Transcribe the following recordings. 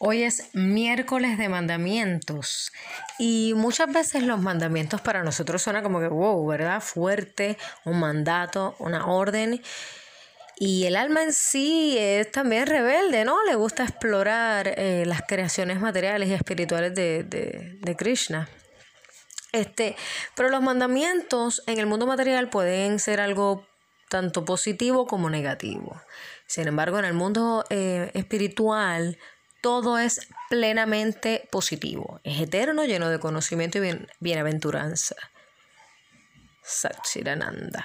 Hoy es miércoles de mandamientos y muchas veces los mandamientos para nosotros suena como que, wow, ¿verdad? Fuerte, un mandato, una orden. Y el alma en sí es también rebelde, ¿no? Le gusta explorar eh, las creaciones materiales y espirituales de, de Krishna. Este, pero los mandamientos en el mundo material pueden ser algo tanto positivo como negativo. Sin embargo, en el mundo eh, espiritual todo es plenamente positivo, es eterno, lleno de conocimiento y bien, bienaventuranza. Satchirananda.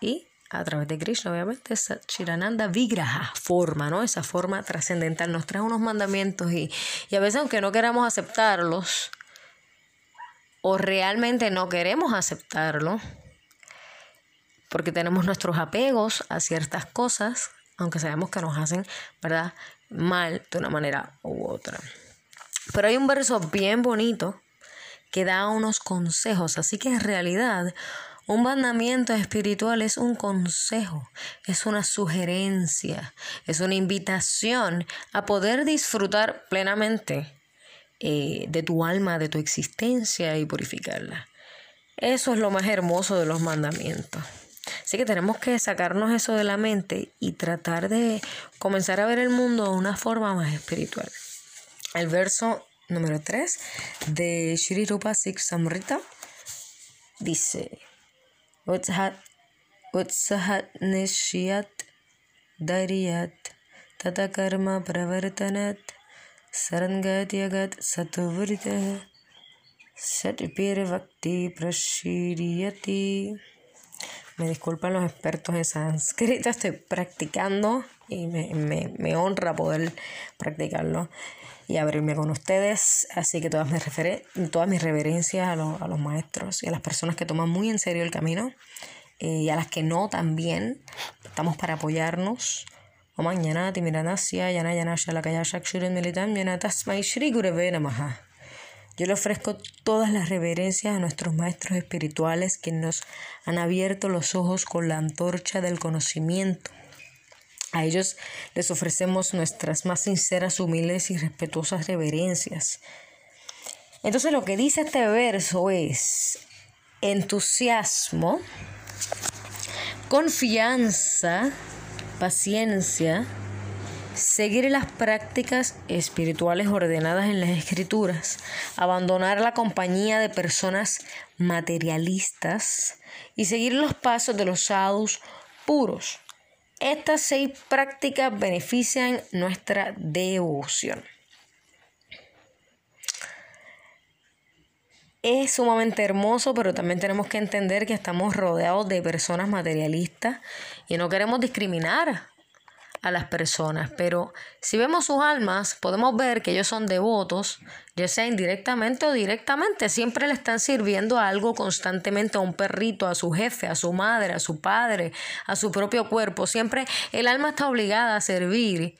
Y a través de Krishna, obviamente, Satchirananda Vigraha, forma, ¿no? Esa forma trascendental nos trae unos mandamientos y, y a veces, aunque no queramos aceptarlos, o realmente no queremos aceptarlo, porque tenemos nuestros apegos a ciertas cosas, aunque sabemos que nos hacen, ¿verdad?, mal de una manera u otra. Pero hay un verso bien bonito que da unos consejos, así que en realidad un mandamiento espiritual es un consejo, es una sugerencia, es una invitación a poder disfrutar plenamente eh, de tu alma, de tu existencia y purificarla. Eso es lo más hermoso de los mandamientos. Así que tenemos que sacarnos eso de la mente y tratar de comenzar a ver el mundo de una forma más espiritual. El verso número 3 de Shri Rupa Sikh Samrita dice: Utsahat Nishyat Dariyat Tata Karma Pravartanat Sarangat Yagat Satuvrita Satpir Vakti me disculpan los expertos en sánscrito, estoy practicando y me, honra poder practicarlo y abrirme con ustedes. Así que todas mis, todas mis reverencias a, los maestros y a las personas que toman muy en serio el camino eh, y a las que no también. Estamos para apoyarnos. O mañana, Timiranasia, Yana Yana Shalakaya Shakshurin Militam, Yana Tasmai Shri Gureve Namaha. Yo le ofrezco todas las reverencias a nuestros maestros espirituales que nos han abierto los ojos con la antorcha del conocimiento. A ellos les ofrecemos nuestras más sinceras, humildes y respetuosas reverencias. Entonces lo que dice este verso es entusiasmo, confianza, paciencia, Seguir las prácticas espirituales ordenadas en las escrituras, abandonar la compañía de personas materialistas y seguir los pasos de los sadhus puros. Estas seis prácticas benefician nuestra devoción. Es sumamente hermoso, pero también tenemos que entender que estamos rodeados de personas materialistas y no queremos discriminar a las personas, pero si vemos sus almas, podemos ver que ellos son devotos, ya sea indirectamente o directamente, siempre le están sirviendo algo constantemente a un perrito, a su jefe, a su madre, a su padre, a su propio cuerpo, siempre el alma está obligada a servir.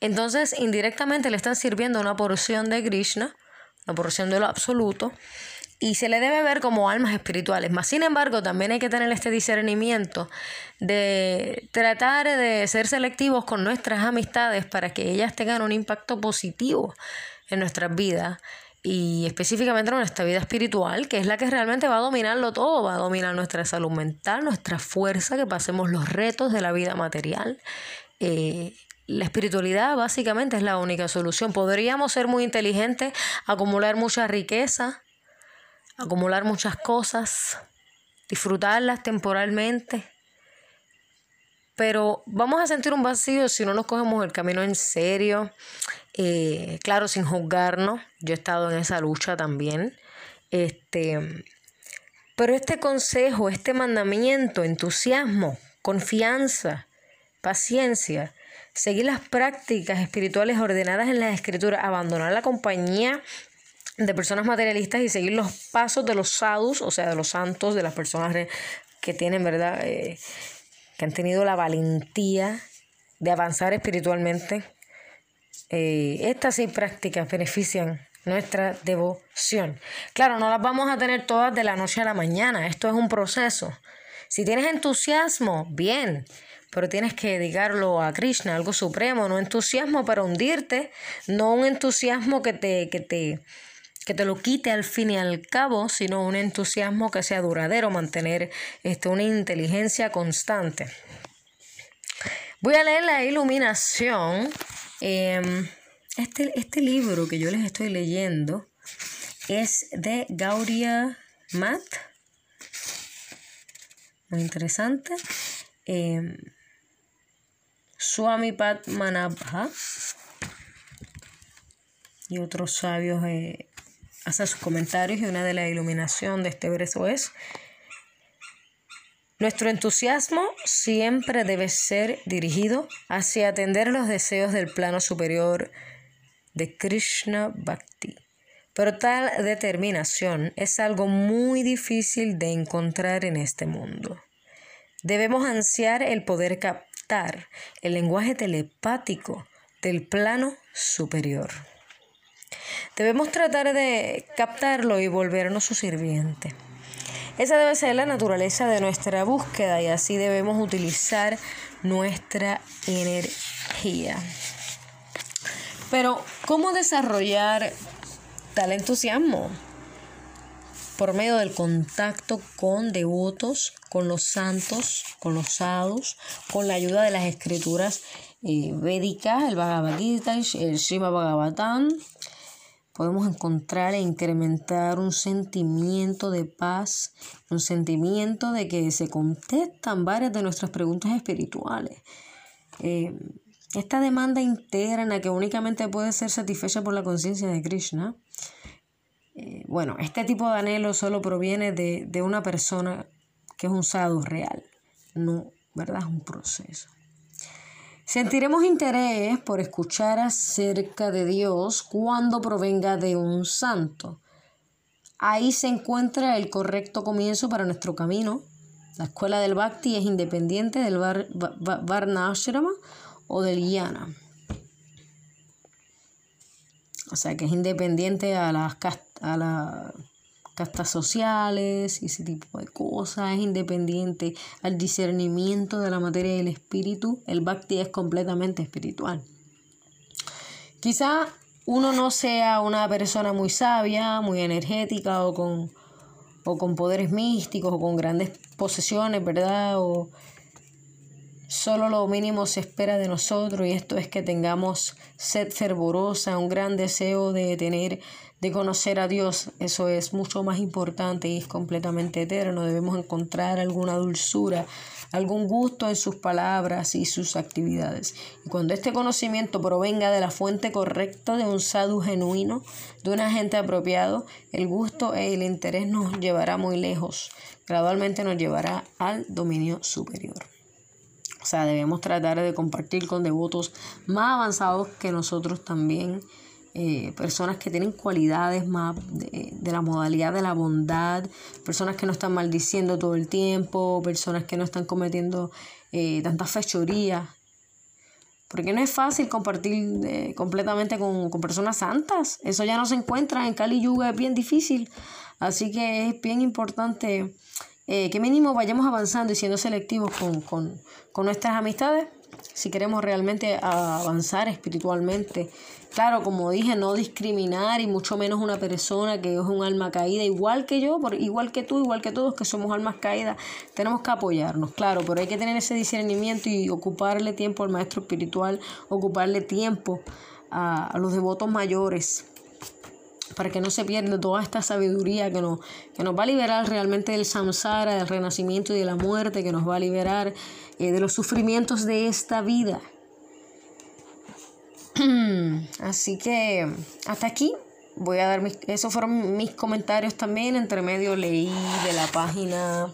Entonces, indirectamente le están sirviendo una porción de Krishna, una porción de lo absoluto, y se le debe ver como almas espirituales. Mas, sin embargo, también hay que tener este discernimiento de tratar de ser selectivos con nuestras amistades para que ellas tengan un impacto positivo en nuestras vidas y específicamente en nuestra vida espiritual, que es la que realmente va a dominarlo todo, va a dominar nuestra salud mental, nuestra fuerza, que pasemos los retos de la vida material. Eh, la espiritualidad básicamente es la única solución. Podríamos ser muy inteligentes, acumular mucha riqueza, acumular muchas cosas, disfrutarlas temporalmente. Pero vamos a sentir un vacío si no nos cogemos el camino en serio, eh, claro, sin juzgarnos. Yo he estado en esa lucha también. Este, pero este consejo, este mandamiento, entusiasmo, confianza, paciencia, seguir las prácticas espirituales ordenadas en la escritura, abandonar la compañía de personas materialistas y seguir los pasos de los sadhus, o sea, de los santos, de las personas que tienen, ¿verdad? Eh, que han tenido la valentía de avanzar espiritualmente. Eh, estas seis prácticas benefician nuestra devoción. Claro, no las vamos a tener todas de la noche a la mañana, esto es un proceso. Si tienes entusiasmo, bien, pero tienes que dedicarlo a Krishna, algo supremo, no entusiasmo para hundirte, no un entusiasmo que te, que te, que te lo quite al fin y al cabo, sino un entusiasmo que sea duradero, mantener este, una inteligencia constante. Voy a leer la iluminación. Em, este, este libro que yo les estoy leyendo es de Gaudia Matt. Muy interesante. Eh, Swami Padmanabha y otros sabios eh, hacen sus comentarios y una de la iluminación de este verso es nuestro entusiasmo siempre debe ser dirigido hacia atender los deseos del plano superior de Krishna Bhakti. Pero tal determinación es algo muy difícil de encontrar en este mundo. Debemos ansiar el poder captar el lenguaje telepático del plano superior. Debemos tratar de captarlo y volvernos su sirviente. Esa debe ser la naturaleza de nuestra búsqueda y así debemos utilizar nuestra energía. Pero, ¿cómo desarrollar tal entusiasmo? Por medio del contacto con devotos, con los santos, con los sadhus, con la ayuda de las escrituras eh, védicas, el Bhagavad Gita, el Srimad Bhagavatam, podemos encontrar e incrementar un sentimiento de paz, un sentimiento de que se contestan varias de nuestras preguntas espirituales. Eh, esta demanda interna que únicamente puede ser satisfecha por la conciencia de Krishna, eh, bueno, este tipo de anhelo solo proviene de, de una persona que es un sadhu real, no, ¿verdad? Es un proceso. Sentiremos interés por escuchar acerca de Dios cuando provenga de un santo. Ahí se encuentra el correcto comienzo para nuestro camino. La escuela del Bhakti es independiente del Varnashrama o del Yana. O sea que es independiente a las, a la castas sociales y ese tipo de cosas, es independiente al discernimiento de la materia del espíritu, el bhakti es completamente espiritual. Quizá uno no sea una persona muy sabia, muy energética o con, o con poderes místicos o con grandes posesiones, ¿verdad? O solo lo mínimo se espera de nosotros y esto es que tengamos sed fervorosa, un gran deseo de tener de conocer a Dios, eso es mucho más importante y es completamente eterno. Debemos encontrar alguna dulzura, algún gusto en sus palabras y sus actividades. Y cuando este conocimiento provenga de la fuente correcta de un sadhu genuino, de un agente apropiado, el gusto e el interés nos llevará muy lejos. Gradualmente nos llevará al dominio superior. O sea, debemos tratar de compartir con devotos más avanzados que nosotros también eh, personas que tienen cualidades más de, la modalidad de la bondad, personas que no están maldiciendo todo el tiempo, personas que no están cometiendo eh, tantas fechorías. Porque no es fácil compartir eh, completamente con, personas santas. Eso ya no se encuentra en Kali Yuga, es bien difícil. Así que es bien importante que mínimo vayamos avanzando y siendo selectivos con, con nuestras amistades si queremos realmente avanzar espiritualmente Claro, como dije, no discriminar y mucho menos una persona que es un alma caída, igual que yo, igual que tú, igual que todos que somos almas caídas, tenemos que apoyarnos, claro, pero hay que tener ese discernimiento y ocuparle tiempo al maestro espiritual, ocuparle tiempo a, los devotos mayores para que no se pierda toda esta sabiduría que nos, que nos va a liberar realmente del samsara, del renacimiento y de la muerte, que nos va a liberar eh, de los sufrimientos de esta vida. Así que hasta aquí voy a dar mis, esos fueron mis comentarios también. Entre medio leí de la página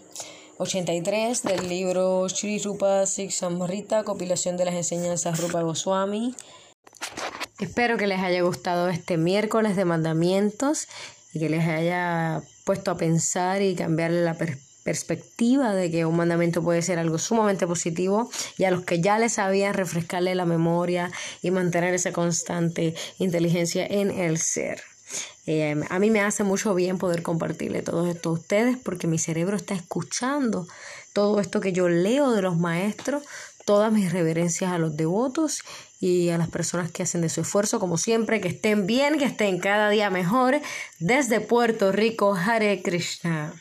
83 del libro Sri Rupa Siksamrita, compilación de las enseñanzas Rupa Goswami. Espero que les haya gustado este miércoles de mandamientos y que les haya puesto a pensar y cambiarle la perspectiva perspectiva de que un mandamiento puede ser algo sumamente positivo y a los que ya les sabían refrescarle la memoria y mantener esa constante inteligencia en el ser. Eh, a mí me hace mucho bien poder compartirle todo esto a ustedes porque mi cerebro está escuchando todo esto que yo leo de los maestros, todas mis reverencias a los devotos y a las personas que hacen de su esfuerzo, como siempre, que estén bien, que estén cada día mejor. Desde Puerto Rico, Hare Krishna.